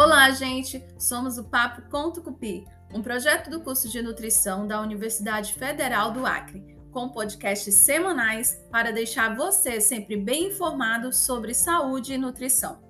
Olá, gente! Somos o Papo com Tucupi, um projeto do curso de nutrição da Universidade Federal do Acre, com podcasts semanais para deixar você sempre bem informado sobre saúde e nutrição.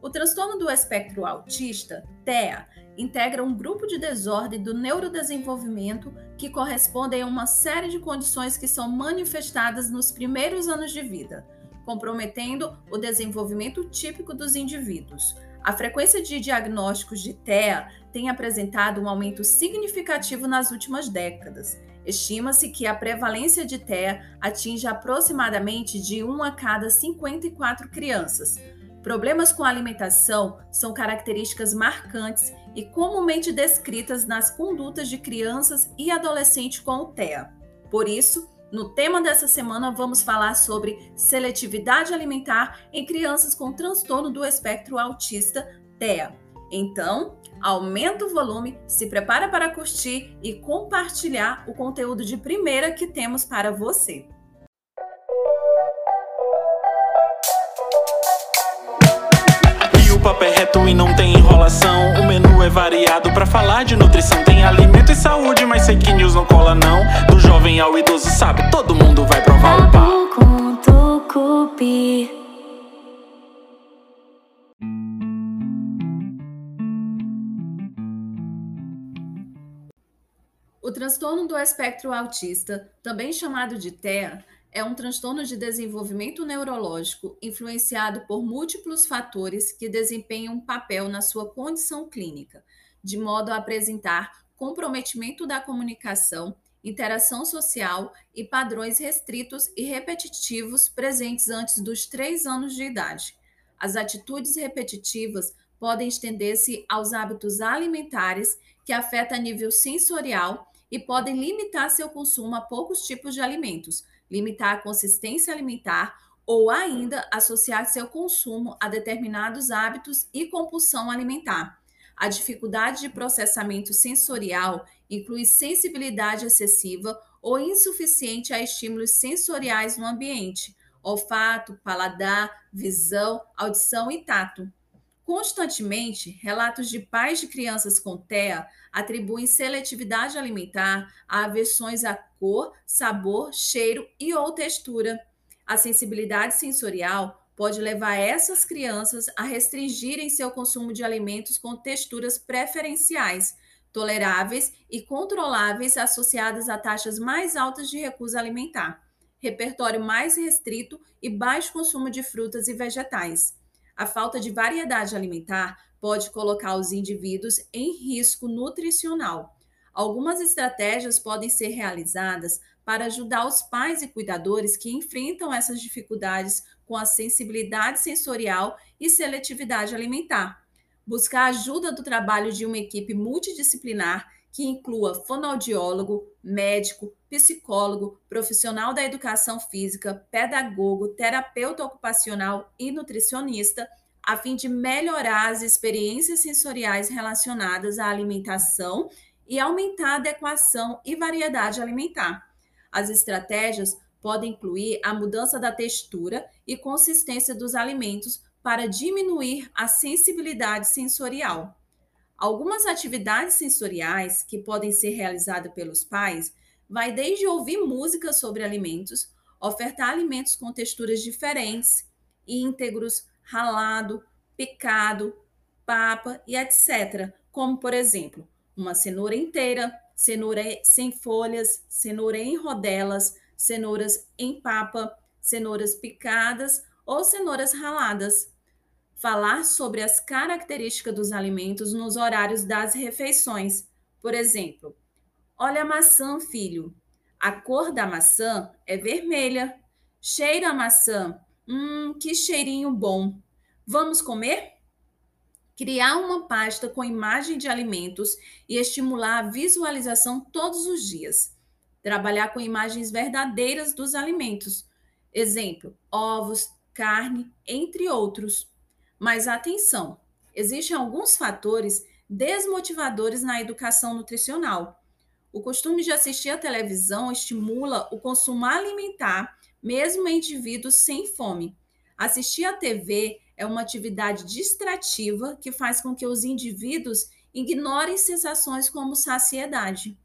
O transtorno do espectro autista, TEA, integra um grupo de desordem do neurodesenvolvimento que correspondem a uma série de condições que são manifestadas nos primeiros anos de vida, comprometendo o desenvolvimento típico dos indivíduos. A frequência de diagnósticos de TEA tem apresentado um aumento significativo nas últimas décadas. Estima-se que a prevalência de TEA atinge aproximadamente de 1 a cada 54 crianças. Problemas com a alimentação são características marcantes e comumente descritas nas condutas de crianças e adolescentes com o TEA. Por isso, no tema dessa semana, vamos falar sobre seletividade alimentar em crianças com transtorno do espectro autista, TEA. Então, aumenta o volume, se prepara para curtir e compartilhar o conteúdo de primeira que temos para você. papo é reto e não tem enrolação. É variado para falar de nutrição. Tem alimento e saúde, mas sei que news não cola não. Do jovem ao idoso, sabe? Todo mundo vai provar o tucupi. O transtorno do espectro autista, também chamado de TEA, é um transtorno de desenvolvimento neurológico influenciado por múltiplos fatores que desempenham um papel na sua condição clínica, de modo a apresentar comprometimento da comunicação, interação social e padrões restritos e repetitivos presentes antes dos três anos de idade. As atitudes repetitivas podem estender-se aos hábitos alimentares, que afetam a nível sensorial e podem limitar seu consumo a poucos tipos de alimentos limitar a consistência alimentar ou ainda associar seu consumo a determinados hábitos e compulsão alimentar. A dificuldade de processamento sensorial inclui sensibilidade excessiva ou insuficiente a estímulos sensoriais no ambiente, olfato, paladar, visão, audição e tato. Constantemente, relatos de pais de crianças com TEA atribuem seletividade alimentar a aversões a cor, sabor, cheiro e ou textura. A sensibilidade sensorial pode levar essas crianças a restringirem seu consumo de alimentos com texturas preferenciais, toleráveis e controláveis associadas a taxas mais altas de recusa alimentar, repertório mais restrito e baixo consumo de frutas e vegetais. A falta de variedade alimentar pode colocar os indivíduos em risco nutricional. Algumas estratégias podem ser realizadas para ajudar os pais e cuidadores que enfrentam essas dificuldades com a sensibilidade sensorial e seletividade alimentar. Buscar a ajuda do trabalho de uma equipe multidisciplinar que inclua fonoaudiólogo, médico, psicólogo, profissional da educação física, pedagogo, terapeuta ocupacional e nutricionista, a fim de melhorar as experiências sensoriais relacionadas à alimentação e aumentar a adequação e variedade alimentar. As estratégias podem incluir a mudança da textura e consistência dos alimentos para diminuir a sensibilidade sensorial. Algumas atividades sensoriais que podem ser realizadas pelos pais vai desde ouvir música sobre alimentos, ofertar alimentos com texturas diferentes, íntegros, ralado, picado, papa e etc. Como, por exemplo, uma cenoura inteira, cenoura sem folhas, cenoura em rodelas, cenouras em papa, cenouras picadas ou cenouras raladas falar sobre as características dos alimentos nos horários das refeições. Por exemplo, olha a maçã, filho. A cor da maçã é vermelha. Cheira a maçã. Hum, que cheirinho bom. Vamos comer? Criar uma pasta com imagem de alimentos e estimular a visualização todos os dias. Trabalhar com imagens verdadeiras dos alimentos. Exemplo: ovos, carne, entre outros. Mas atenção, existem alguns fatores desmotivadores na educação nutricional. O costume de assistir à televisão estimula o consumo alimentar, mesmo em indivíduos sem fome. Assistir à TV é uma atividade distrativa que faz com que os indivíduos ignorem sensações como saciedade.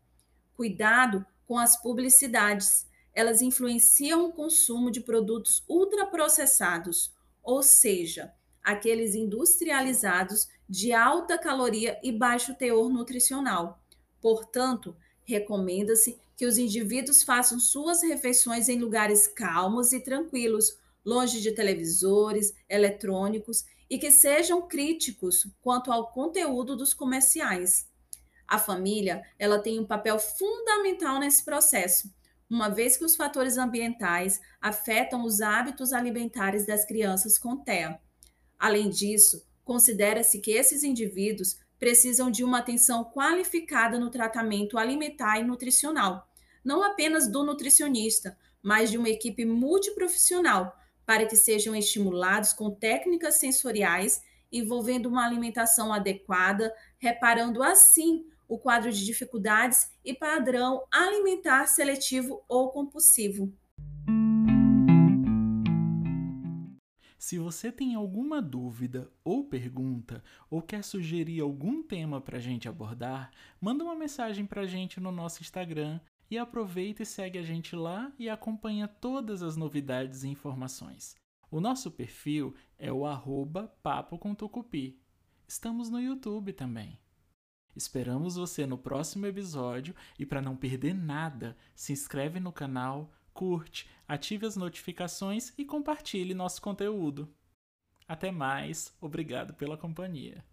Cuidado com as publicidades. Elas influenciam o consumo de produtos ultraprocessados, ou seja, aqueles industrializados de alta caloria e baixo teor nutricional. Portanto, recomenda-se que os indivíduos façam suas refeições em lugares calmos e tranquilos, longe de televisores, eletrônicos e que sejam críticos quanto ao conteúdo dos comerciais. A família, ela tem um papel fundamental nesse processo, uma vez que os fatores ambientais afetam os hábitos alimentares das crianças com TEA. Além disso, considera-se que esses indivíduos precisam de uma atenção qualificada no tratamento alimentar e nutricional, não apenas do nutricionista, mas de uma equipe multiprofissional, para que sejam estimulados com técnicas sensoriais envolvendo uma alimentação adequada, reparando assim o quadro de dificuldades e padrão alimentar seletivo ou compulsivo. Se você tem alguma dúvida ou pergunta, ou quer sugerir algum tema para a gente abordar, manda uma mensagem para a gente no nosso Instagram e aproveita e segue a gente lá e acompanha todas as novidades e informações. O nosso perfil é o arroba Papo com Tucupi. Estamos no YouTube também. Esperamos você no próximo episódio e para não perder nada, se inscreve no canal, curte, ative as notificações e compartilhe nosso conteúdo. Até mais, obrigado pela companhia.